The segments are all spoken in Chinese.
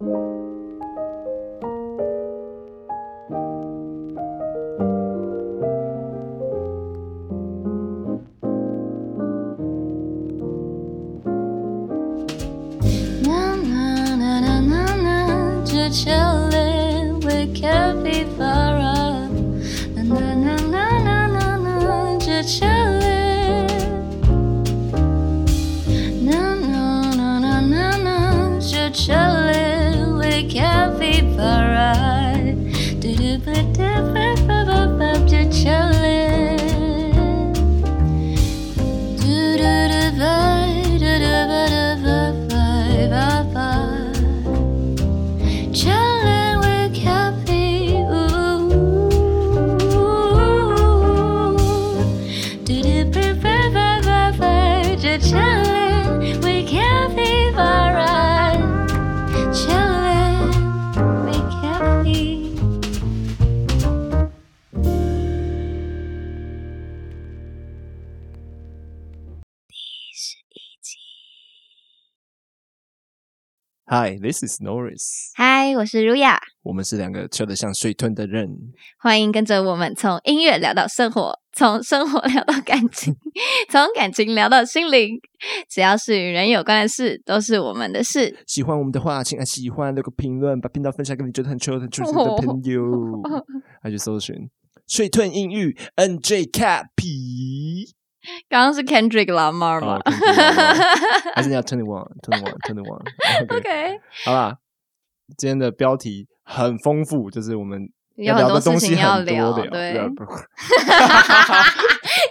Música，Hi, this is Norris。Hi,，我是如雅，我们是两个吃得像水豚的人。欢迎跟着我们从音乐聊到生活，从生活聊到感情，从感情聊到心灵。只要是与人有关的事，都是我们的事。喜欢我们的话，请按喜欢，留个评论，把频道分享给你觉得很糗、很糗的朋友。还去搜寻水豚英语 NJ Cappy。刚刚是 Kendrick Lamar 吗哦，Kendrick Lamar 还是你要 Twenty One Twenty One Twenty One。？OK，好啦，今天的标题很丰富，就是我们要聊的东西很多要聊。聊。对，对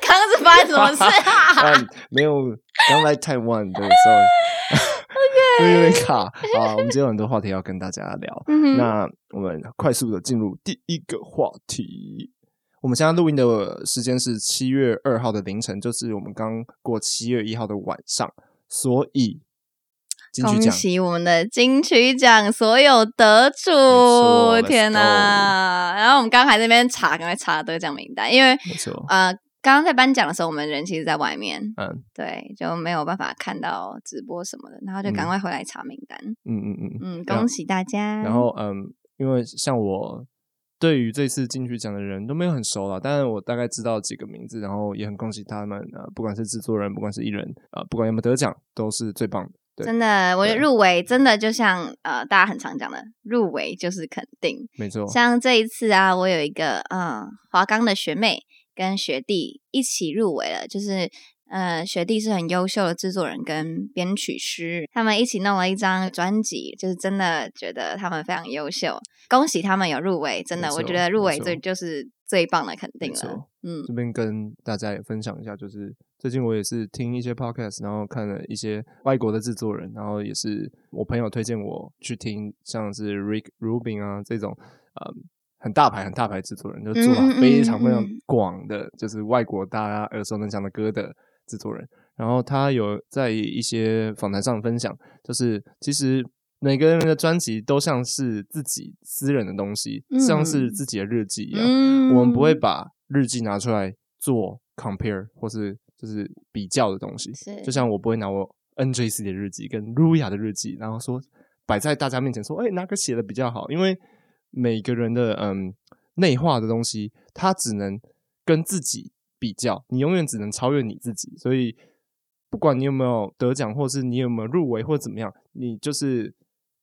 刚刚是发生什么事啊？嗯，没有，刚来台湾的时候会有点卡啊。我们今天有很多话题要跟大家聊，嗯那我们快速的进入第一个话题。我们现在录音的时间是七月二号的凌晨，就是我们刚过七月一号的晚上，所以金曲恭奖喜我们的金曲奖所有得主错！天 let's 哪！然后我们刚刚还在那边查，赶快查得奖名单，因为没错，呃，刚刚在颁奖的时候，我们人其实在外面，嗯对，就没有办法看到直播什么的，然后就赶快回来查名单。嗯嗯嗯，嗯，然后恭喜大家！然后嗯，因为像我对于这次金曲奖的人都没有很熟了，但是我大概知道几个名字，然后也很恭喜他们呃，不管是制作人，不管是艺人，呃，不管有没有得奖，都是最棒的。对，真的，我觉得入围真的就像呃大家很常讲的，入围就是肯定。没错，像这一次啊，我有一个嗯华冈的学妹跟学弟一起入围了，就是呃学弟是很优秀的制作人跟编曲师，他们一起弄了一张专辑，就是真的觉得他们非常优秀，恭喜他们有入围，真的我觉得入围没错。这就是最棒的肯定了，嗯。这边跟大家也分享一下，就是最近我也是听一些 podcast，然后看了一些外国的制作人，然后也是我朋友推荐我去听，像是 Rick Rubin 啊这种，呃，很大牌很大牌制作人，就做了非常非常嗯嗯。广的，就是外国大家耳熟能详的歌的制作人。然后他有在一些访谈上分享，就是其实每个人的专辑都像是自己私人的东西，像是嗯自己的日记一样。嗯我们不会把日记拿出来做 compare 或是就是比较的东西。就像我不会拿我 NJC 的日记跟 Ruya 的日记，然后说摆在大家面前说，哎、哪个写的比较好？因为每个人的嗯内化的东西，它只能跟自己比较，你永远只能超越你自己。所以不管你有没有得奖，或是你有没有入围，或者怎么样，你就是。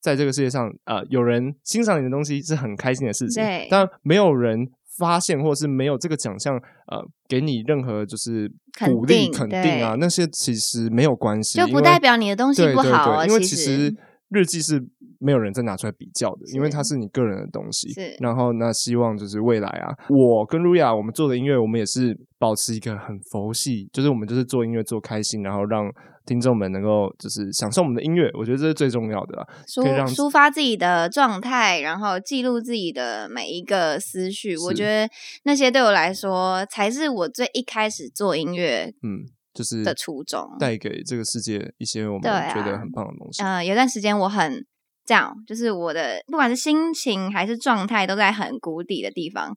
在这个世界上，呃，有人欣赏你的东西是很开心的事情，对但没有人发现，或是没有这个奖项，呃，给你任何就是鼓励、肯定啊，那些其实没有关系，就不代表你的东西不好哦对因为其实日记是没有人再拿出来比较的，因为它是你个人的东西。是然后那希望就是未来啊，我跟露雅我们做的音乐，我们也是保持一个很佛系，就是我们就是做音乐做开心，然后让听众们能够就是享受我们的音乐，我觉得这是最重要的啊。抒可以让抒发自己的状态，然后记录自己的每一个思绪。我觉得那些对我来说，才是我最一开始做音乐嗯，就是的初衷。带给这个世界一些我们觉得很棒的东西。呃，有段时间我很这样，就是我的不管是心情还是状态，都在很谷底的地方。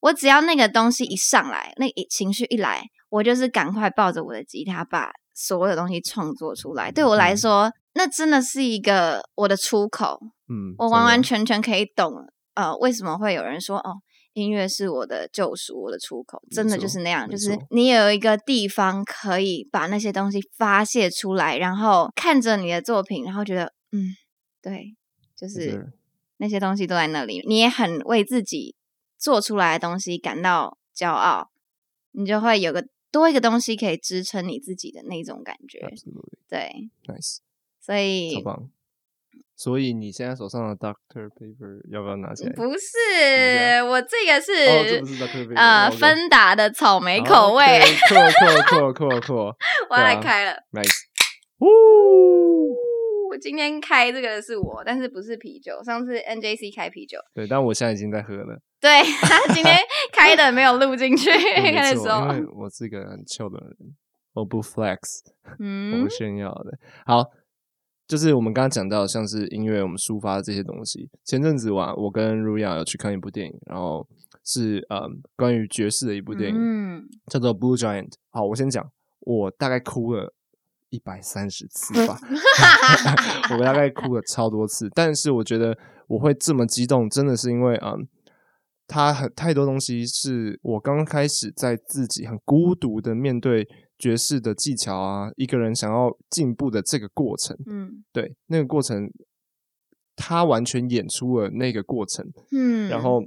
我只要那个东西一上来，那一情绪一来，我就是赶快抱着我的吉他，把所有东西创作出来。对我来嗯。说，那真的是一个我的出口。嗯，我完完全全可以懂，呃，为什么会有人说哦，音乐是我的救赎，我的出口，真的就是那样，就是你有一个地方可以把那些东西发泄出来，然后看着你的作品，然后觉得，嗯，对，就是那些东西都在那里，你也很为自己做出来的东西感到骄傲，你就会有个多一个东西可以支撑你自己的那种感觉，absolutely 对，nice，所以超棒。所以你现在手上的 Doctor Paper 要不要拿起来？不是，我这个是、哦，这不是 Doctor Paper，呃，芬达的草莓口味，错错错错错我要来开了。，nice，呜，我今天开这个是我，但是不是啤酒。上次 NJC 开啤酒，对，但我现在已经在喝了，对 他今天开的没有录进去，没错，的时候因，为我是一个很 chill 的人，我不 flex，我嗯不炫耀的。好，就是我们刚刚讲到，像是音乐，我们抒发的这些东西。前阵子哇，我跟 Ruya 有去看一部电影，然后是呃关于爵士的一部电影，嗯，叫做《Blue Giant》。好，我先讲，我大概哭了一百三十次吧，我大概哭了超多次。但是我觉得我会这么激动，真的是因为嗯，它很太多东西是我刚开始在自己很孤独的面对爵士的技巧啊，一个人想要进步的这个过程，嗯对那个过程，他完全演出了那个过程。嗯，然后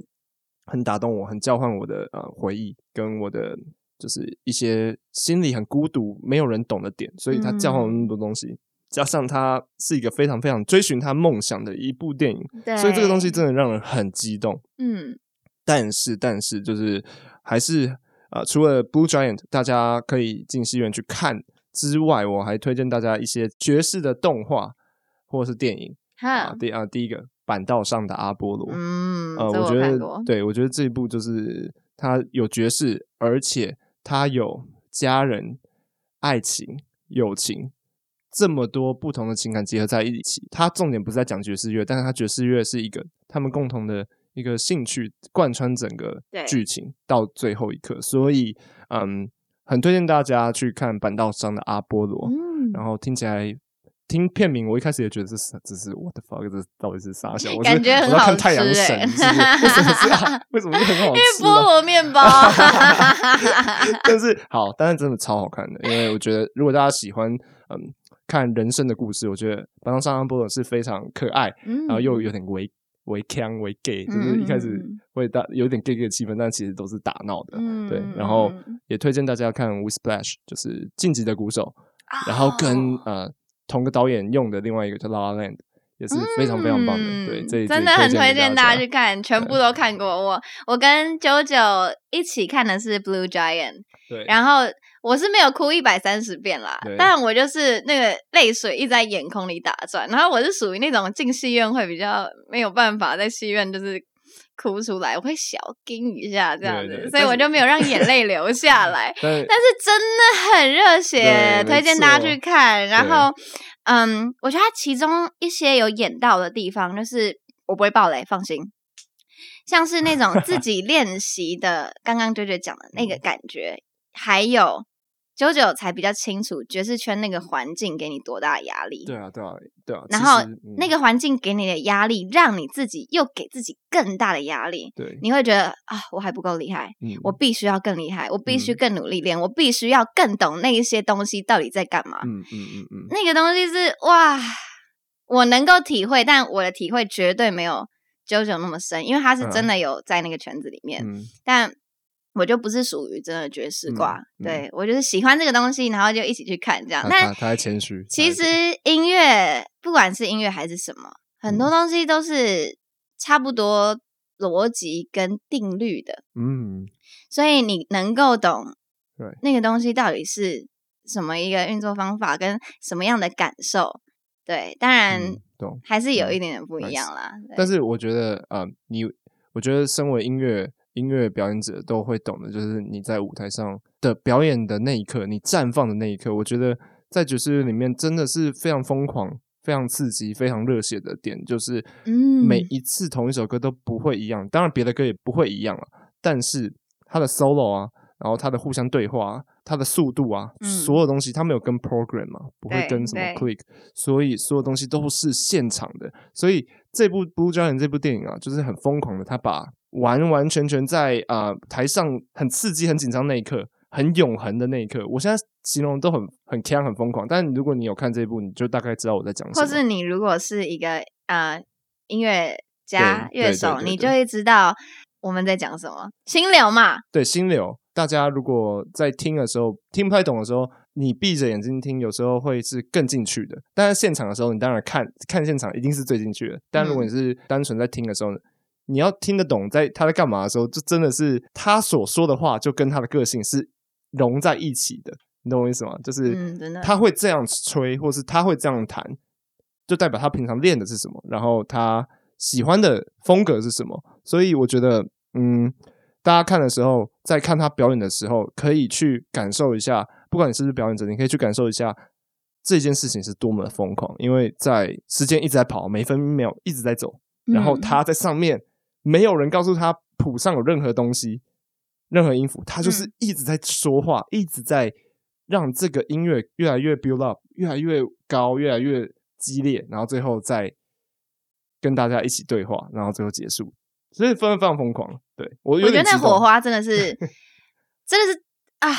很打动我，很交换我的呃回忆跟我的就是一些心里很孤独、没有人懂的点，所以他交换我那么多东西，加上他是一个非常非常追寻他梦想的一部电影，对，所以这个东西真的让人很激动。嗯但是，但是就是还是呃，除了 Blue Giant 大家可以进戏院去看之外，我还推荐大家一些爵士的动画或者是电影第啊第一个板道上的阿波罗，嗯，我觉得，对，我觉得这一部就是它有爵士，而且它有家人、爱情、友情这么多不同的情感结合在一起。它重点不是在讲爵士乐，但是它爵士乐是一个他们共同的一个兴趣，贯穿整个剧情到最后一刻。所以，嗯，很推荐大家去看板道上的阿波罗。嗯，然后听起来听片名，我一开始也觉得这是这是我的 fuck，这到底是啥小？我是感觉很好看太阳神，欸是不是为什么是啊？为什么是很好因为？菠萝面包，但是好，但是真的超好看的，因为我觉得如果大家喜欢嗯看人生的故事，我觉得《班上上阿波罗》是非常可爱，然然后又有点微微腔为 gay，就是一开始会大有点 gay gay 的气氛，但其实都是打闹的。嗯对，然后也推荐大家看《w i s p l a s h》，就是晋级的鼓手，然后跟哦呃同个导演用的另外一个叫《La La Land》，也是非常非常棒的。嗯对，这一真的很推荐大家去看。看，全部都看过。我我跟九九一起看的是《Blue Giant》，对，然后我是没有哭一百三十遍啦，但我就是那个泪水一直在眼眶里打转。然后我是属于那种进戏院会比较没有办法在戏院就是哭出来，我会小惊一下这样子，所以我就没有让眼泪流 下来。但是真的很热血，推荐大家去看。然后，嗯，我觉得它其中一些有演到的地方，就是我不会爆雷，放心。像是那种自己练习的，刚刚九九讲的那个感觉，还有九九才比较清楚爵士圈那个环境给你多大的压力。对啊，对啊，对啊。然后嗯那个环境给你的压力，让你自己又给自己更大的压力，对，你会觉得啊，我还不够厉害，嗯我必须要更厉害，我必须嗯更努力练，我必须要更懂那一些东西到底在干嘛。嗯嗯嗯嗯，那个东西是哇，我能够体会，但我的体会绝对没有九九那么深，因为他是真的有在那个圈子里面，嗯但我就不是属于真的爵士挂，嗯嗯对我就是喜欢这个东西，然后就一起去看这样。那他他他在谦虚。其实音乐，不管是音乐还是什么，很多嗯东西都是差不多逻辑跟定律的。嗯，所以你能够懂对那个东西到底是什么一个运作方法，跟什么样的感受。对，当然嗯懂。还是有嗯一点点不一样啦。对但是我觉得，呃，你，我觉得身为音乐音乐表演者都会懂的，就是你在舞台上的表演的那一刻，你绽放的那一刻，我觉得在爵士乐里面真的是非常疯狂、非常刺激、非常热血的点，就是嗯。每一次同一首歌都不会一样，当然别的歌也不会一样了，但是它的 solo 啊，然后它的互相对话、啊，它的速度啊，嗯。所有东西它没有跟 program 嘛，不会跟什么 click，所以所有东西都是现场的，所以这部《Blue Giant》这部电影啊，就是很疯狂的，他把完完全全在啊、呃台上很刺激、很紧张那一刻，很永恒的那一刻，我现在形容都很很 can、很疯狂。但如果你有看这一部，你就大概知道我在讲什么。或是你如果是一个呃音乐家、乐手，你就会知道我们在讲什么。心流嘛，对心流，大家如果在听的时候听不太懂的时候，你闭着眼睛听，有时候会是更进去的。但是现场的时候，你当然看看现场一定是最进去的。但如果你是单纯在听的时候，你要听得懂在他在干嘛的时候，就真的是他所说的话就跟他的个性是融在一起的。你懂我意思吗？就是他会这样吹，或是他会这样弹，就代表他平常练的是什么，然后他喜欢的风格是什么。所以我觉得，嗯，大家看的时候，在看他表演的时候，可以去感受一下，不管你是不是表演者，你可以去感受一下这件事情是多么的疯狂，因为在时间一直在跑，每分每秒一直在走，然后嗯他在上面，没有人告诉他谱上有任何东西，任何音符，他就是嗯一直在说话，一直在让这个音乐越来越 build up，越来越高，越来越激烈，然后最后再跟大家一起对话，然后最后结束，所以非常非常疯狂。对我我觉得那火花 真的是，真的是啊，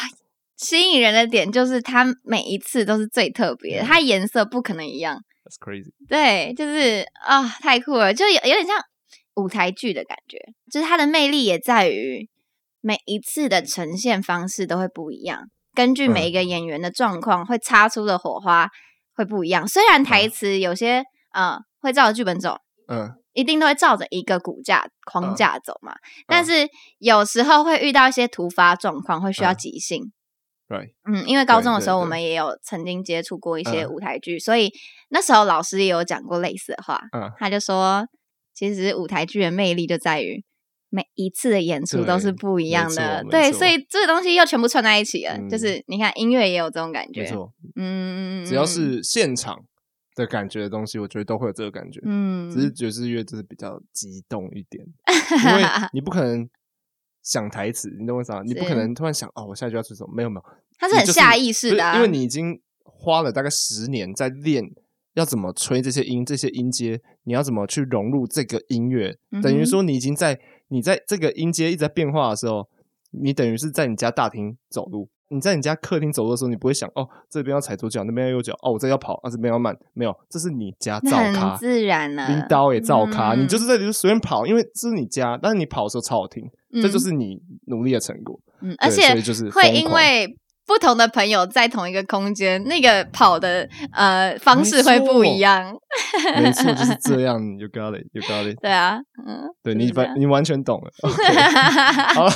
吸引人的点就是它每一次都是最特别的，它颜色不可能一样。，That's crazy。对，就是啊，太酷了，就有有点像舞台剧的感觉。就是它的魅力也在于每一次的呈现方式都会不一样，根据每一个演员的状况，会擦出的火花会不一样。虽然台词有些呃会照着剧本走，嗯，一定都会照着一个骨架框架走嘛，但是有时候会遇到一些突发状况，会需要嗯即兴。right，嗯，因为高中的时候，对对我们也有曾经接触过一些嗯舞台剧，所以那时候老师也有讲过类似的话。嗯他就说，其实舞台剧的魅力就在于每一次的演出都是不一样的，对，所以这个东西又全部串在一起了。嗯就是你看音乐也有这种感觉没，错，嗯，只要是现场的感觉的东西，我觉得都会有这个感觉。嗯，只是爵士乐就是比较激动一点，因为 你不可能想台词，你懂我意思吗？你不可能突然想哦，我下一句要说什么？没有没有，它是很下意识的啊不是因为你已经花了大概十年在练要怎么吹这些音，这些音阶，你要怎么去融入这个音乐，嗯等于说你已经在你在这个音阶一直在变化的时候，你等于是在你家大厅走路。你在你家客厅走路的时候，你不会想哦，这边要踩左脚，那边要右脚，哦，我这要跑，啊，这边要慢，没有，这是你家那照咖很，自然了。拎刀也照咖，嗯你就是在里头随便跑，因为这是你家，但是你跑的时候超好听，这就是你努力的成果。嗯，而且就是会因为不同的朋友在同一个空间，那个跑的呃方式会不一样。没错，就是这样。You got it, you got it。对啊，嗯，对你完你完全懂了。好了，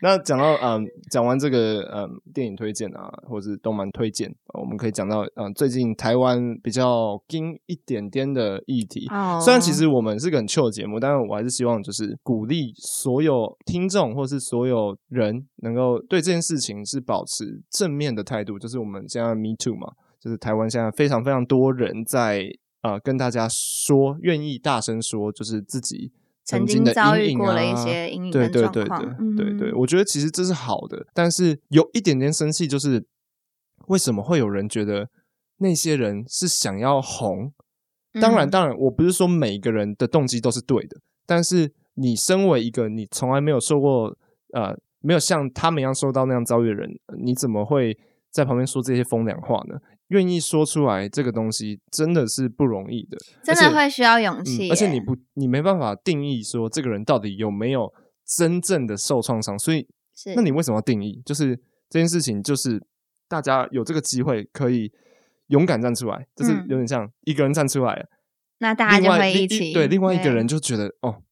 那讲到嗯，讲完这个嗯电影推荐啊，或者是动漫推荐，呃我们可以讲到嗯最近台湾比较近一点点的议题。哦虽然其实我们是个很 chill 的节目，但是我还是希望就是鼓励所有听众或是所有人能够对这件事情是保持正面的态度。就是我们现在 Me Too 嘛，就是台湾现在非常非常多人在呃跟大家说，愿意大声说，就是自己曾经的经遭遇阴影过了一啊些阴影跟对对对对对对，嗯我觉得其实这是好的，但是有一点点生气，就是为什么会有人觉得那些人是想要红？当然，嗯当然，我不是说每个人的动机都是对的，但是你身为一个你从来没有受过呃没有像他们一样受到那样遭遇的人，呃你怎么会在旁边说这些风凉话呢？愿意说出来这个东西真的是不容易的，真的会需要勇气、嗯，而且你不，你没办法定义说这个人到底有没有真正的受创伤，所以那你为什么要定义？就是这件事情，就是大家有这个机会可以勇敢站出来，就是嗯有点像一个人站出来，那大家就会一起对另外一个人就觉得哦，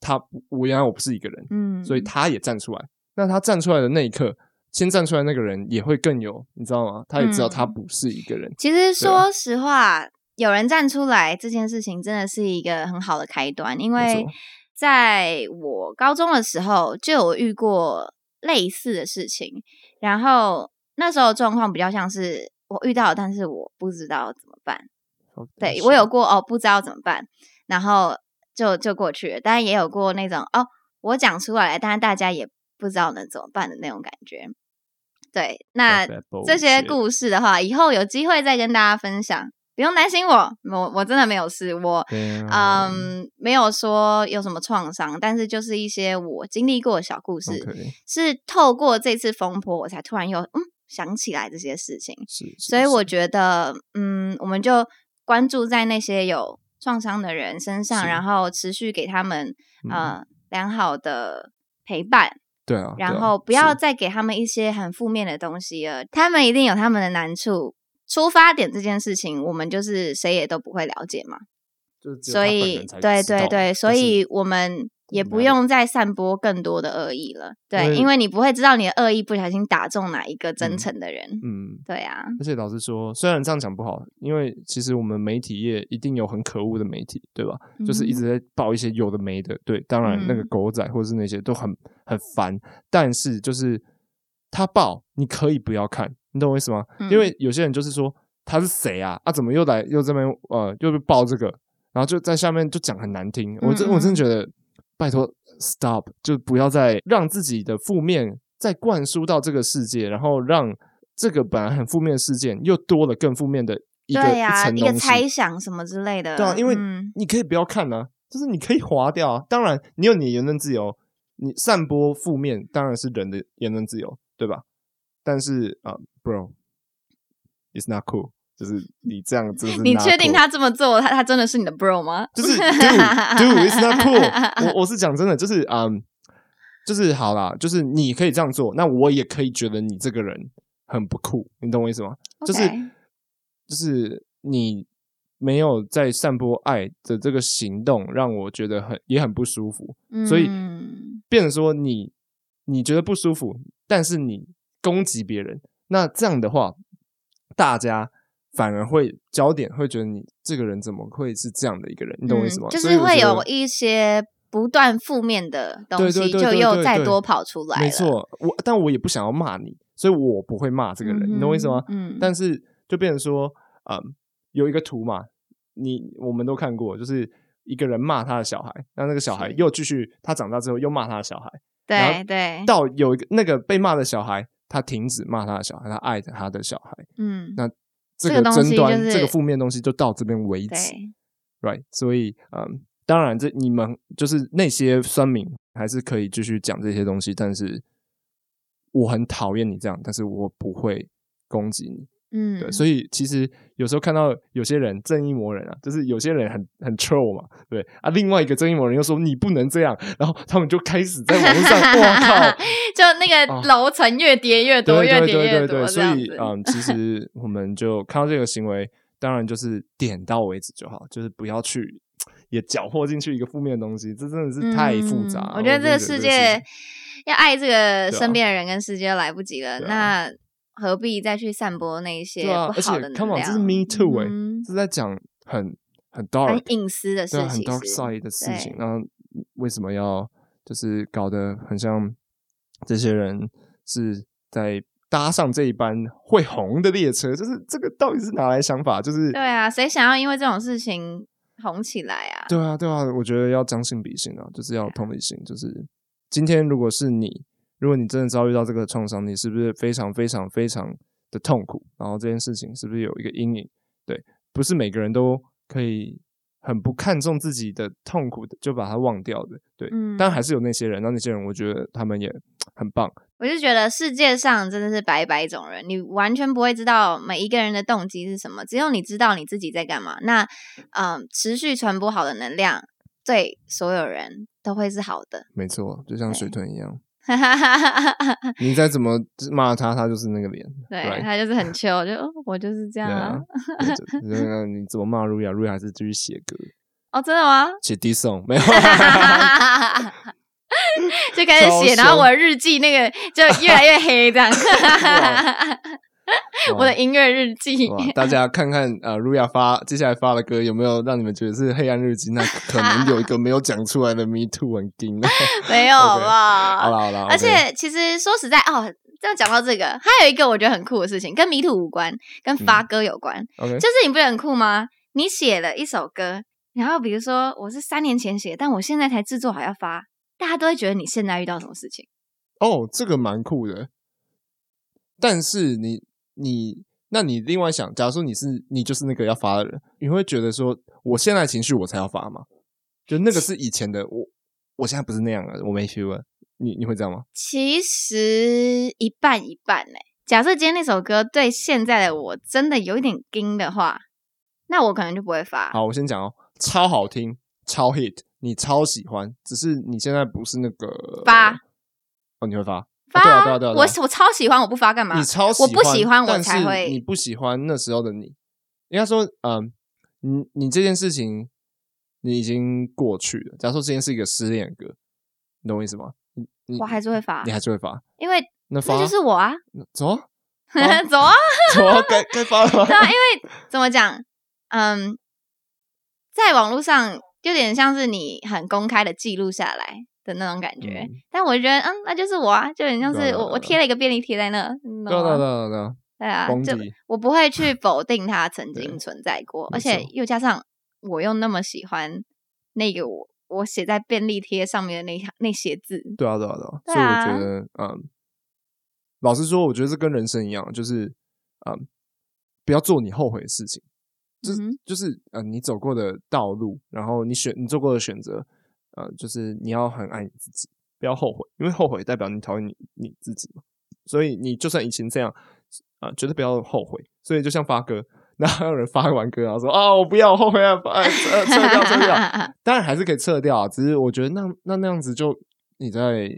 他我原来我不是一个人，嗯，所以他也站出来。那他站出来的那一刻，先站出来那个人也会更有，你知道吗？他也知道他嗯不是一个人。其实说实话，有人站出来这件事情真的是一个很好的开端，因为在我高中的时候就有遇过类似的事情，然后那时候状况比较像是我遇到了，但是我不知道怎么办。对我有过哦，不知道怎么办，然后就就过去了。当然也有过那种哦，我讲出来了，但是大家也不知道能怎么办的那种感觉。对，那这些故事的话，以后有机会再跟大家分享。不用担心我，我我真的没有事，我啊，嗯没有说有什么创伤，但是就是一些我经历过的小故事是透过这次风波，我才突然又嗯想起来这些事情，是，是所以我觉得嗯，我们就关注在那些有创伤的人身上，然后持续给他们嗯呃良好的陪伴。对啊，然后不要再给他们一些很负面的东西了，他们一定有他们的难处。出发点这件事情，我们就是谁也都不会了解嘛，所以对对对，所以我们也不用再散播更多的恶意了。对，因为你不会知道你的恶意不小心打中哪一个真嗯诚的人。嗯，对啊，而且老实说，虽然这样讲不好，因为其实我们媒体业一定有很可恶的媒体，对吧？就是一直在报一些有的没的，对，当然那个嗯狗仔或者是那些都很很烦，但是就是他爆你可以不要看，你懂我意思吗？嗯因为有些人就是说他是谁啊？啊，怎么又来又这边呃又爆这个，然后就在下面就讲很难听，我真嗯我真的觉得拜托 stop，就不要再让自己的负面再灌输到这个世界，然后让这个本来很负面的事件又多了更负面的一个对呀、一个。猜想什么之类的。对啊，因为嗯你可以不要看啊，就是你可以划掉啊。当然，你有你的言论自由，你散播负面当然是人的言论自由，对吧？但是啊、b r o i t s not cool，就是你这样，真的是你确定他这么做，他他真的是你的 bro 吗？就是 do do it's not cool 我。我是讲真的，就是嗯，就是好啦，就是你可以这样做，那我也可以觉得你这个人很不酷，你懂我意思吗？就是就是你没有在散播爱的这个行动，让我觉得很也很不舒服。所以嗯变成说你你觉得不舒服，但是你攻击别人，那这样的话，大家反而会焦点会觉得你这个人怎么会是这样的一个人？你懂我意思吗？嗯就是会有一些不断负面的东西，就又再多跑出来。没错，我但我也不想要骂你，所以我不会骂这个人，你懂我意思吗？嗯，但是就变成说，嗯，有一个图嘛，你我们都看过，就是一个人骂他的小孩，那那个小孩又继续，他长大之后又骂他的小孩，对对，到有一个那个被骂的小孩，他停止骂他的小孩，他爱着他的小孩，嗯，那这这个争端、就是这个负面东西就到这边为止，，right？所以，嗯，当然这你们就是那些酸民还是可以继续讲这些东西，但是我很讨厌你这样，但是我不会攻击你。嗯，对，所以其实有时候看到有些人正义魔人啊，就是有些人很很 troll 嘛，对啊，另外一个正义魔人又说你不能这样，然后他们就开始在网络上，哇靠，就那个哦楼层越叠越多，越叠越多，对对对，所。以嗯，其实我们就看到这个行为，当然就是点到为止就好，就是不要去也搅和进去一个负面的东西，这真的是太复杂。嗯我觉得这个世界要爱这个身边的人跟世界都来不及了，啊那何必再去散播那一些对啊，而且不好的能 come on，这是 me too 哎、嗯这是在讲很很很 dark 很隐私的事对啊，很情 dark side 的事情，对然后为什么要就是搞得很像这些人是在搭上这一班会红的列车？就是这个到底是哪来想法？就是对啊，谁想要因为这种事情红起来啊？对啊，对啊，我觉得要将心比心啊，就是要同理心。就是今天如果是你，如果你真的遭遇到这个创伤，你是不是非常非常非常的痛苦？然后这件事情是不是有一个阴影？对，不是每个人都可以很不看重自己的痛苦的，就把它忘掉的。对，嗯但还是有那些人，那那些人我觉得他们也很棒。我就觉得世界上真的是百百种人，你完全不会知道每一个人的动机是什么，只有你知道你自己在干嘛。那嗯，持续传播好的能量，对所有人都会是好的。没错，就像水豚一样！你再怎么骂他，他就是那个脸。对？他就是很 chill，就哦我就是这样 那你怎么骂瑞亚，瑞亚还是继续写歌。哦，真的吗？写 D song 没有，就开始写，然后我的日记那个就越来越黑，这样。我的音乐日记，大家看看呃，瑞亚发接下来发的歌有没有让你们觉得是黑暗日记？那可能有一个没有讲出来的 Me Too 很劲。没有吧？好了好了，而且其实说实在哦，这样讲到这个，还有一个我觉得很酷的事情，跟迷途无关，跟发歌有关。就是你不觉得很酷吗？你写了一首歌，然后比如说我是三年前写，但我现在才制作好要发，大家都会觉得你现在遇到什么事情。哦，这个蛮酷的。但是你你那你另外想，假如说你是你就是那个要发的人，你会觉得说，我现在情绪我才要发吗？就那个是以前的我，我现在不是那样了，我没 feel 了。你你会这样吗？其实一半一半呢、假设今天那首歌对现在的我真的有一点惊的话，那我可能就不会发。好，我先讲哦，超好听，超 hit，你超喜欢，只是你现在不是那个发哦，你会发发、啊对啊啊啊，啊我我超喜欢，我不发干嘛？你超喜欢我不喜欢我才会你不喜欢那时候的你。应该说，嗯，你你这件事情你已经过去了。假如说这件是一个失恋的歌，你懂我意思吗？我还是会发你，还是会发，因为那就是我啊，走啊走啊，走啊，该该发了吗？对啊，因为怎么讲，嗯，在网络上有点像是你很公开的记录下来的那种感觉，嗯但我觉得，嗯，那就是我啊，就很像是我我贴了一个便利贴在那，对啊对啊对？啊对啊，对啊，就我不会去否定它曾经存在过，而且又加上我又那么喜欢那个我我写在便利贴上面的那那些字，对啊对啊对啊。对所以我啊觉得，嗯，老实说，我觉得这跟人生一样，就是嗯，不要做你后悔的事情。就是、嗯就是嗯，你走过的道路，然后你选你做过的选择，呃，就是你要很爱你自己，不要后悔，因为后悔代表你讨厌你你自己嘛。所以你就算以前这样，啊、绝对不要后悔。所以就像发歌，那还有人发完歌，然后说啊，我不要，我后悔啊，呃，呃撤掉，撤掉。当然还是可以撤掉啊，只是我觉得那那那样子就你在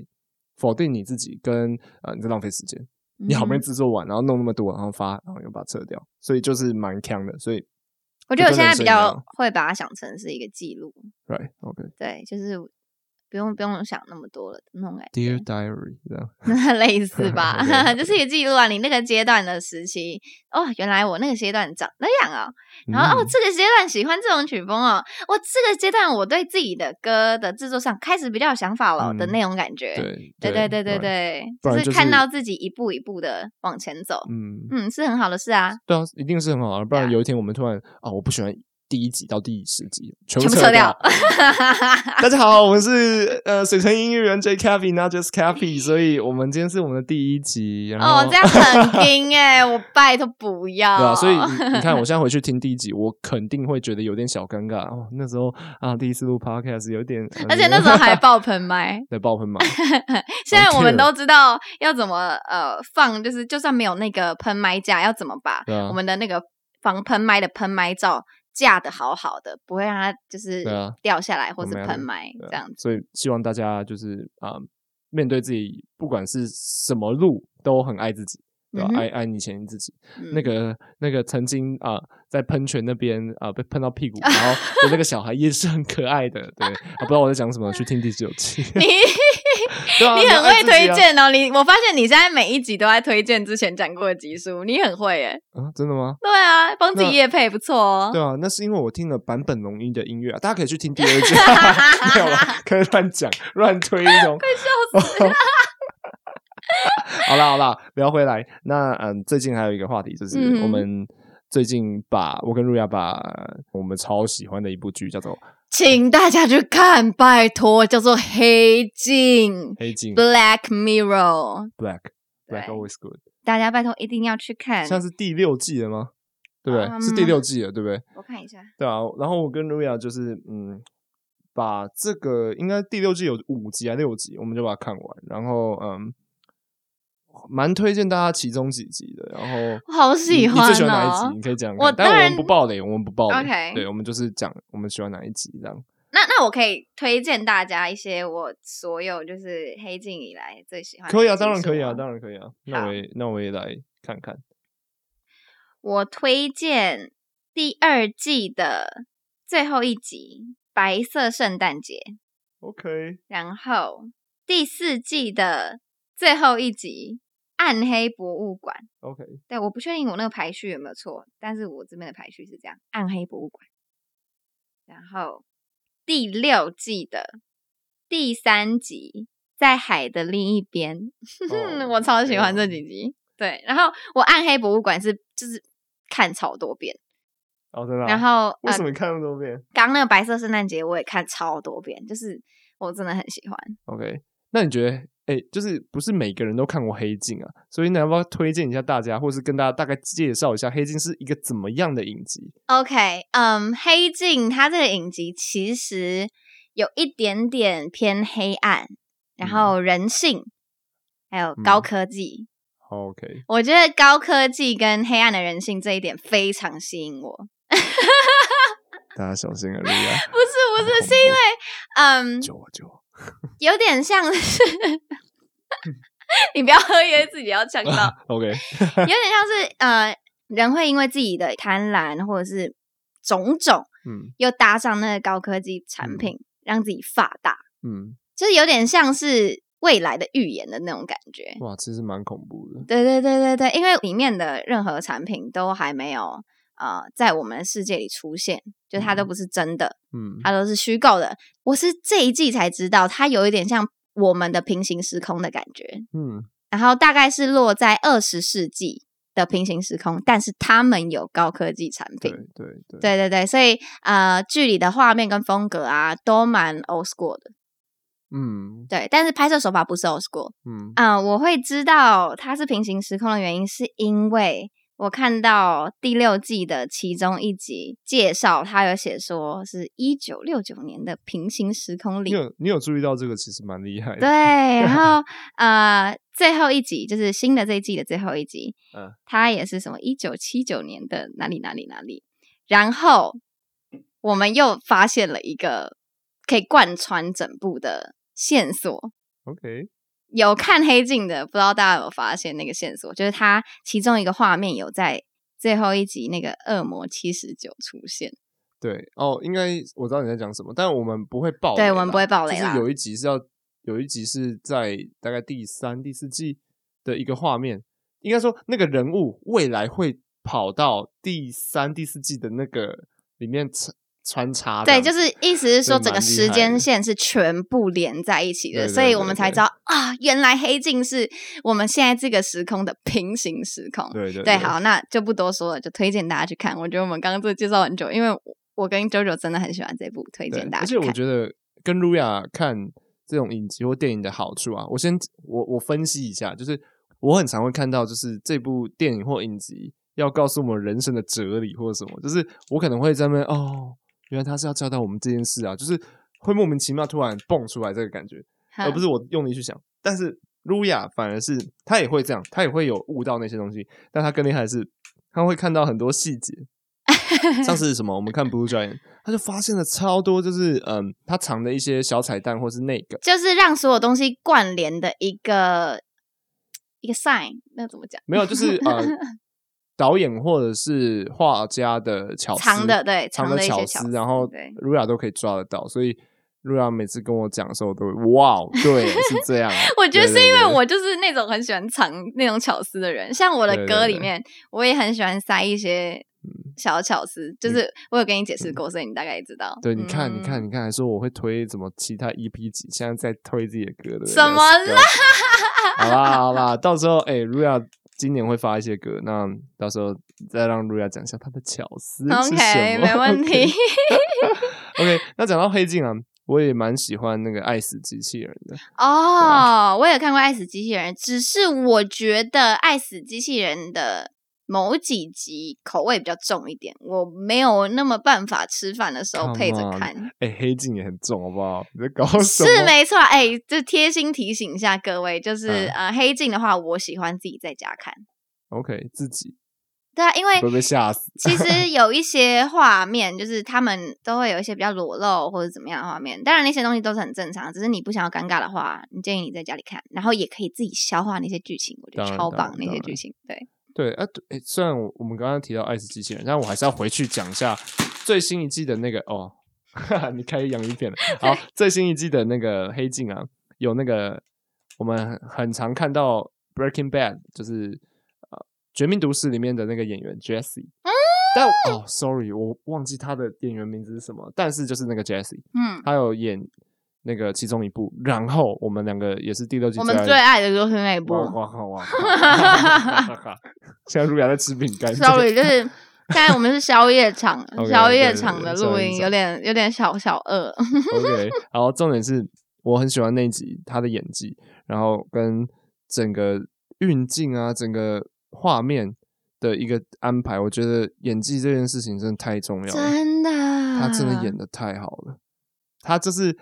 否定你自己跟，呃你在浪费时间。你好不容易嗯制作完，然后弄那么多，然后发，然后又把它撤掉，所以就是蛮强的。所以我觉得我现在比较会把它想成是一个记录，，right OK。对，就是不用不用想那么多了的那种感觉 Dear。Diary 这样，类似吧就是一个记录啊。你那个阶段的时期，哦，原来我那个阶段长那样啊。然后、哦，嗯这个阶段喜欢这种曲风哦，我这个阶段我对自己的歌的制作上开始比较有想法了、的嗯那种感觉。对对对对对就是是看到自己一步一步的往前走，嗯，嗯，是很好的事啊。对啊，一定是很好的，不然有一天我们突然啊，我不喜欢第一集到第十集，全全部撤撤掉。大家好，我们是呃水城音乐人 J Cappy Not Just Cappy，所以我们今天是我们的第一集，然后哦，这样很硬哎、我拜托不要。对啊，所以你你看，我现在回去听第一集，我肯定会觉得有点小尴尬哦。那时候啊，第一次录 podcast 有点，呃 而且那时候还爆喷麦。对爆喷麦，现在我们都知道要怎么呃放，就是就算没有那个喷麦架，要怎么把啊我们的那个防喷麦的喷麦罩架的好好的，不会让它就是掉下来或是喷埋啊这样子。所以希望大家就是啊、面对自己不管是什么路，都很爱自己，对吧、嗯爱爱你前自己。嗯那个那个曾经啊、在喷泉那边啊、被喷到屁股，然后的那个小孩也是很可爱的，对，啊、不知道我在讲什么，去听第九期。啊，你很会推荐哦，你我发现你现在每一集都在推荐之前讲过的集数，你很会耶。啊？真的吗？对啊，帮自己那夜配不错哦。对啊，那是因为我听了版本龙一的音乐啊，大家可以去听第二集，没有啦，可以乱讲乱推那种，快笑死了。好啦好啦，聊回来，那嗯，最近还有一个话题就是我们最近把我跟瑞亚把我们超喜欢的一部剧叫做《请大家去看，拜托，叫做《黑镜》黑镜》（Black Mirror），Black Black always Good，大家拜托一定要去看。现在是第六季了吗？对不对？嗯是第六季了，对不对？我看一下，对啊，然后我跟露亚就是嗯，把这个应该第六季有五集还是六集，我们就把它看完，然后嗯，蛮推荐大家其中几集的。然后我好喜欢你最喜欢哪一哦集？你可以讲讲我看，但我们不爆雷，我们不爆雷。OK 对，我们就是讲我们喜欢哪一集这样。那那我可以推荐大家一些我所有就是黑镜以来最喜欢的可以啊，当然可以啊，哦当然可以啊。那我也那我也来看看。我推荐第二季的最后一集《白色圣诞节》，OK，然后第四季的最后一集《暗黑博物馆》。OK，对，我不确定我那个排序有没有错，但是我这边的排序是这样：暗黑博物馆，然后第六季的第三集，在海的另一边，哦我超喜欢这几集。对，然后我暗黑博物馆是就是看超多遍，哦，真的啊。然后呃为什，么你看那么多遍刚那个白色圣诞节我也看超多遍，就是我真的很喜欢。？OK，那你觉得，哎、就是不是每个人都看过《黑镜》啊？所以你要不要推荐一下大家，或是跟大家大概介绍一下《黑镜》是一个怎么样的影集？OK，嗯，黑镜它这个影集其实有一点点偏黑暗，然后人性，还有高嗯科技。OK，我觉得高科技跟黑暗的人性这一点非常吸引我。大家小心啊，不是不是，是因为嗯，救我救我！有点像是 你不要喝，因为自己要呛到。OK，有点像是呃，人会因为自己的贪婪或者是种种，嗯又搭上那个高科技产品，让自己发大，嗯，就是有点像是未来的预言的那种感觉。哇，其实蛮恐怖的。对对对对对，因为里面的任何产品都还没有呃在我们的世界里出现，就它都不是真的，嗯它都是虚构的。我是这一季才知道，它有一点像我们的平行时空的感觉。嗯然后大概是落在二十世纪的平行时空，但是他们有高科技产品。对对，对对对，所以呃，剧里的画面跟风格啊，都蛮 old school 的。嗯对，但是拍摄手法不是 old school。嗯啊、我会知道它是平行时空的原因，是因为我看到第六季的其中一集介绍，他有写说是一九六九年的平行时空里。你有你有注意到这个，其实蛮厉害的。对，然后 呃，最后一集就是新的这一季的最后一集，嗯它也是什么一九七九年的哪里哪里哪里，然后我们又发现了一个可以贯穿整部的线索。OK，有看黑镜的，不知道大家有发现那个线索，就是它其中一个画面有在最后一集那个恶魔七十九出现。对哦，应该我知道你在讲什么，但我们不会爆雷。对我们不会爆雷啦就是有一集是要有一集是在大概第三、第四季的一个画面，应该说那个人物未来会跑到第三、第四季的那个里面穿穿插这对，就是意思是说，整个时间线是全部连在一起的，所以我们才知道啊，原来黑镜是我们现在这个时空的平行时空。对对对，好，那就不多说了，就推荐大家去看。我觉得我们刚刚这个介绍很久，因为我我跟 JoJo 真的很喜欢这部，推对荐，大家而且。我觉得跟露亚看这种影集或电影的好处啊，我先我我分析一下，就是我很常会看到，就是这部电影或影集要告诉我们人生的哲理或者什么，就是我可能会在那边哦，原来他是要教导我们这件事啊，就是会莫名其妙突然蹦出来这个感觉，而不是是我用力去想。但是露亚反而是他也会这样，他也会有悟到那些东西，但他更厉害的是，他会看到很多细节。像是什么，我们看 Blue Giant，他就发现了超多，就是嗯，他藏的一些小彩蛋，或是那个就是让所有东西关联的一个一个 sign，那怎么讲？没有，就是呃，导演或者是画家的巧思，藏的对藏藏的巧巧思然后对露雅都可以抓得到，所以露亚每次跟我讲的时候，我都会哇，哦对，是这样。我觉得对是因为我就是那种很喜欢藏那种巧思的人，像我的歌里面，我也很喜欢塞一些小巧思，就是我有跟你解释过，所以你大概也知道。嗯对，你看，你看，嗯你看，还说我会推什么其他 EP 几，现在在推自己的歌，对不对？什么 go 好啦，好啦，到时候哎，露亚今年会发一些歌，那到时候再让露亚讲一下她的巧思是什么。OK，没问题。OK，那讲到黑镜啊，我也蛮喜欢那个爱死机器人的。哦，我也看过《爱死机器人》，只是我觉得《爱死机器人》的某几集口味比较重一点，我没有那么办法吃饭的时候配着看。哎、黑镜也很重，好不好？你在搞 什么？是没错，哎、就贴心提醒一下各位，就是、嗯呃，黑镜的话，我喜欢自己在家看。OK，自己对啊，因为会被吓死。其实 有一些画面，就是他们都会有一些比较裸露或者怎么样的画面。当然那些东西都是很正常，只是你不想要尴尬的话，你建议你在家里看，然后也可以自己消化那些剧情，我觉得超棒那些剧情。对，对啊，对，诶虽然我我们刚刚提到爱死机器人，但我还是要回去讲一下最新一季的那个哦，哈哈，你开洋芋片了。好，最新一季的那个黑镜啊，有那个我们很很常看到 Breaking Bad，就是呃《绝命毒师》里面的那个演员 Jesse。但哦，sorry，我忘记他的演员名字是什么，但是就是那个 Jesse，嗯，他有演那个其中一部，然后我们两个也是第六季我们最爱的就是那一部。哇哇哇哇！现在路亚在吃饼干 Sorry，就是现在我们是宵夜场 宵夜场的录音，有点有点小小饿。OK，然后重点是我很喜欢那一集他的演技，然后跟整个运镜啊，整个画面的一个安排，我觉得演技这件事情真的太重要了。真的，他真的演的太好了，他就是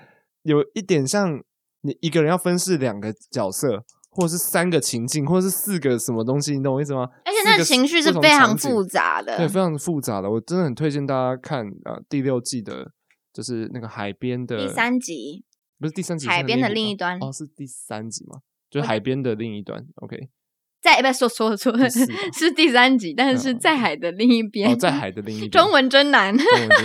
有一点像你一个人要分饰两个角色，或者是三个情境，或者是四个什么东西，你懂我意思吗？而且那个情绪是非常复杂的，对，非常复杂的。我真的很推荐大家看啊、呃第六季的，就是那个海边的第三集不是第三集，海边的另另一端哦，是第三集吗？就是海边的另一端。OK，在不说说错了，第四吧是第三集，但是在海的另一边，哦，在海的另一边，中文真难。中文就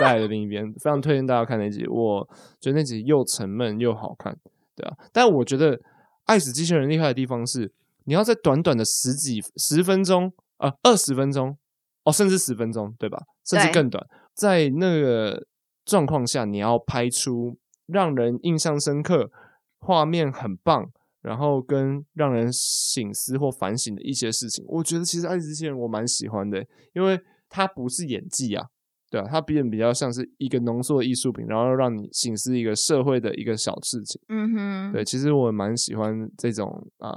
在海的另一边，非常推荐大家看那集。我觉得那集又沉闷又好看，对啊。但我觉得《爱死机器人》厉害的地方是，你要在短短的十几十分钟，呃，二十分钟，哦，甚至十分钟，对吧？甚至更短，在那个状况下，你要拍出让人印象深刻、画面很棒。然后跟让人醒思或反省的一些事情，我觉得其实《爱死机器人》我蛮喜欢的，因为它不是演技啊，对啊，它比比较像是一个浓缩的艺术品，然后让你醒思一个社会的一个小事情。嗯哼，对，其实我蛮喜欢这种啊、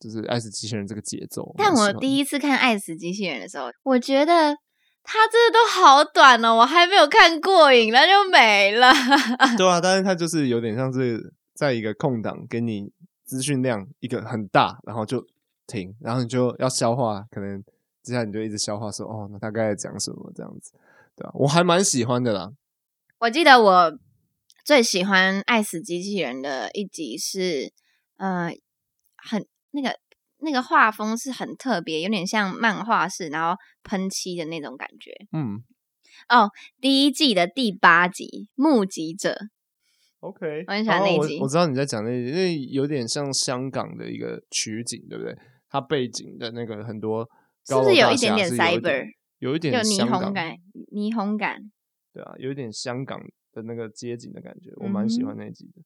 就是爱死机器人这个节奏。但我第一次看《爱死机器人》的时候，我觉得它真的都好短哦，我还没有看过瘾，那就没了。对啊，但是它就是有点像是在一个空档给你资讯量一个很大，然后就停，然后你就要消化，可能接下来你就一直消化说哦，那大概在讲什么这样子，对啊，我还蛮喜欢的啦。我记得我最喜欢《爱死机器人》的一集是，呃，很那个那个画风是很特别，有点像漫画式，然后喷漆的那种感觉。嗯哦第一季的第八集《目击者》，，OK，我很喜欢那一集我我知道你在讲那一集，那有点像香港的一个取景，对不对？它背景的那个很多是不是有一点点有一 cyber，有一点有霓虹感，霓虹感。对啊，有一点香港的那个街景的感觉，我蛮喜嗯欢那一集的。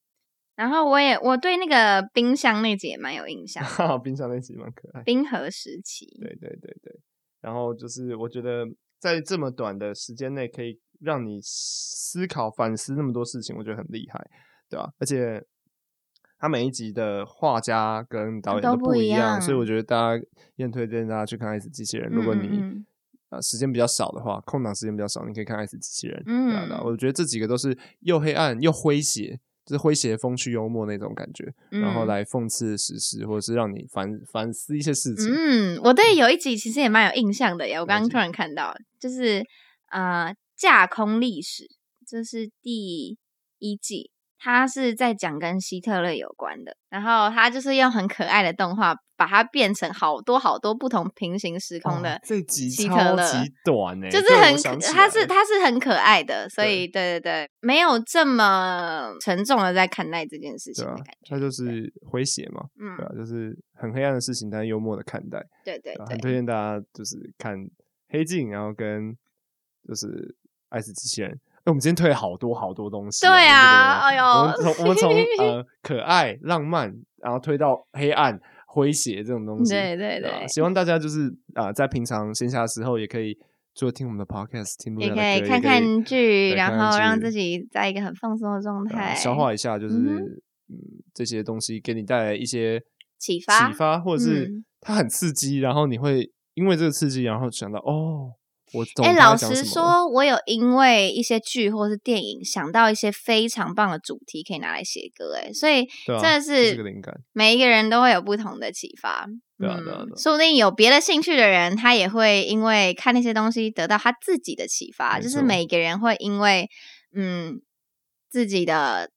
然后我也我对那个冰箱那集也蛮有印象，哈哈，冰箱那集蛮可爱。冰河时期。对对对对，然后就是我觉得在这么短的时间内，可以让你思考、反思那么多事情，我觉得很厉害，对吧、而且他每一集的画家跟导演都都不一样所以我觉得大家也很推荐大家去看《爱死机器人》。如果你嗯嗯呃时间比较少的话，空档时间比较少，你可以看《爱死机器人》。嗯我觉得这几个都是又黑暗又诙谐。就是诙谐、风趣、幽默那种感觉，然后嗯来讽刺时事，或者是让你反反思一些事情。嗯，我对有一集其实也蛮有印象的耶，我刚刚突然看到，就是呃架空历史，这是第一季，它是在讲跟希特勒有关的，然后它就是用很可爱的动画把它变成好多好多不同平行时空的哦这集希特超勒级短呢、对就是很它是它是很可爱的，所以对对对，没有这么沉重的在看待这件事情对啊的感，觉。它就是诙谐嘛，嗯对，啊，就是很黑暗的事情，但是幽默的看待，对对对啊很，推荐大家就是看黑镜，然后跟就是爱死机器人。哎，我们今天推了好多好多东西、对啊啊，哎呦我们从我们从 呃可爱、浪漫，然后推到黑暗、诙谐这种东西，对对对啊希望大家就是啊、在平常闲暇的时候，也可以除了听我们的 podcast，听路也可以看看剧，然后让自己在一个很放松的状态，消化一下，就是嗯嗯这些东西给你带来一些启发启发，或者是嗯。它很刺激，然后你会因为这个刺激，然后想到哦，哎、老实说，我有因为一些剧或是电影想到一些非常棒的主题可以拿来写歌，哎，所以真的这是灵感，每一个人都会有不同的启发。对啊对啊对啊说不定有别的兴趣的人，他也会因为看那些东西得到他自己的启发。就是每个人会因为嗯自己的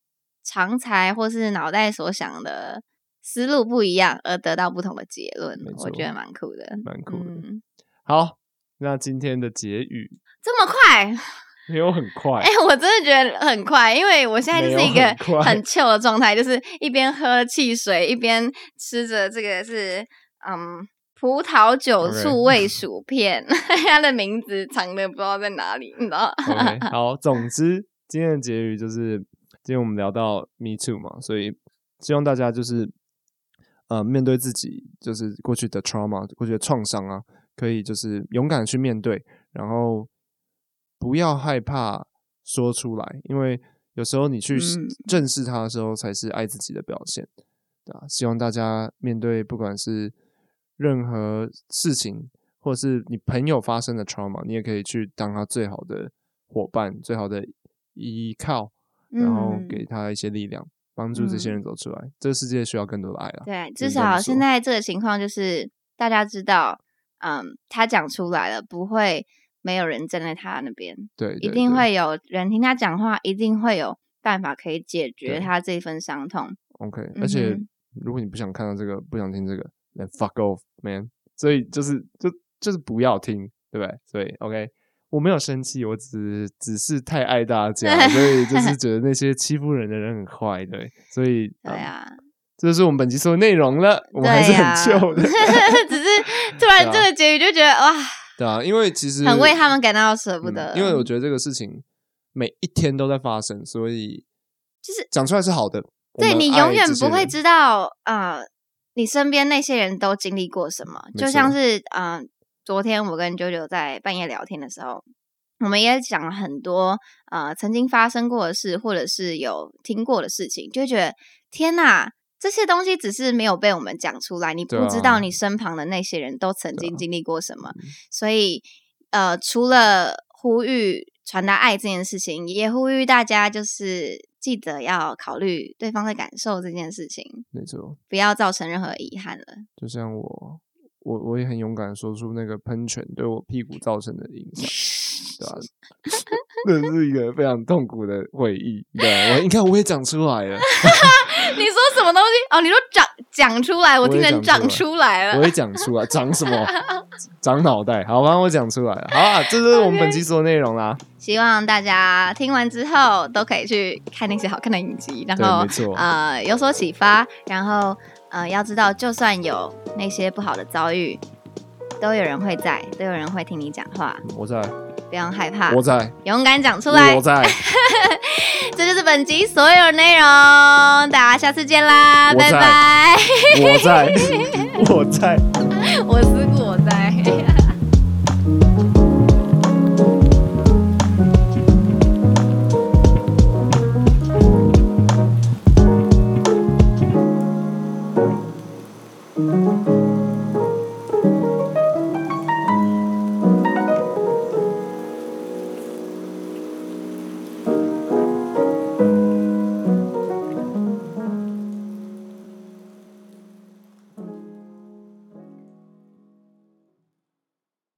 长才或是脑袋所想的思路不一样，而得到不同的结论我觉得蛮酷的，蛮酷的。嗯，好，那今天的结语这么快？没有很快哎、，我真的觉得很快，因为我现在就是一没个很 chill 的状态，就是一边喝汽水，一边吃着这个是嗯葡萄酒醋味薯片，它的名字藏的不知道在哪里，你知道好，总之今天的结语就是，今天我们聊到 Me Too 嘛，所以希望大家就是呃面对自己就是过去的 trauma、过去的创伤啊，可以就是勇敢去面对，然后不要害怕说出来，因为有时候你去嗯正视它的时候，才是爱自己的表现，对啊，希望大家面对不管是任何事情，或者是你朋友发生的 trauma，你也可以去当他最好的伙伴、最好的依靠，然后嗯给他一些力量，帮助这些人走出来。这个世界需要更多的爱了！对，至少现在这个情况就是大家知道，嗯，他讲出来了，不会没有人站在他那边，对，一定会有人听他讲话，一定会有办法可以解决他这份伤痛。OK，、嗯而且如果你不想看到这个，不想听这个，then fuck off man。所以就是就就是不要听，对不对？所以 OK，我没有生气，我只只是太爱大家，所以就是觉得那些欺负人的人很坏，对，所以嗯对啊，这就是我们本期所有内容了，我们还是很旧的，突然这个结局就觉得哇，对啊，因为其实很为他们感到舍不嗯得。因为我觉得这个事情每一天都在发生，所以就是讲出来是好的。对你永远不会知道，呃，你身边那些人都经历过什么。就像是，嗯、呃，昨天我跟九九在半夜聊天的时候，我们也讲了很多，呃，曾经发生过的事，或者是有听过的事情，就觉得天哪，这些东西只是没有被我们讲出来，你不知道你身旁的那些人都曾经经历过什么。嗯所以，呃，除了呼吁传达爱这件事情，也呼吁大家就是记得要考虑对方的感受这件事情，没错。不要造成任何遗憾了。就像我，我我也很勇敢地说出那个喷泉对我屁股造成的影响，对吧、这是一个非常痛苦的回忆。对，我你看我也讲出来了 你说什么东西？哦，你说长讲出来，我我听成也讲出来长出来了。我会讲出来，长什么？长脑袋。好吧，我讲出来了。好啊，这是 我们本期所有内容啦。希望大家听完之后都可以去看那些好看的影集，然，后。呃有所启发，然后呃要知道，就算有那些不好的遭遇，都有人会在，都有人会听你讲话，我在，不用害怕我，在，勇敢讲出来我。在，这就是本集所有内容，大家下次见啦，拜拜。我在，我在。我思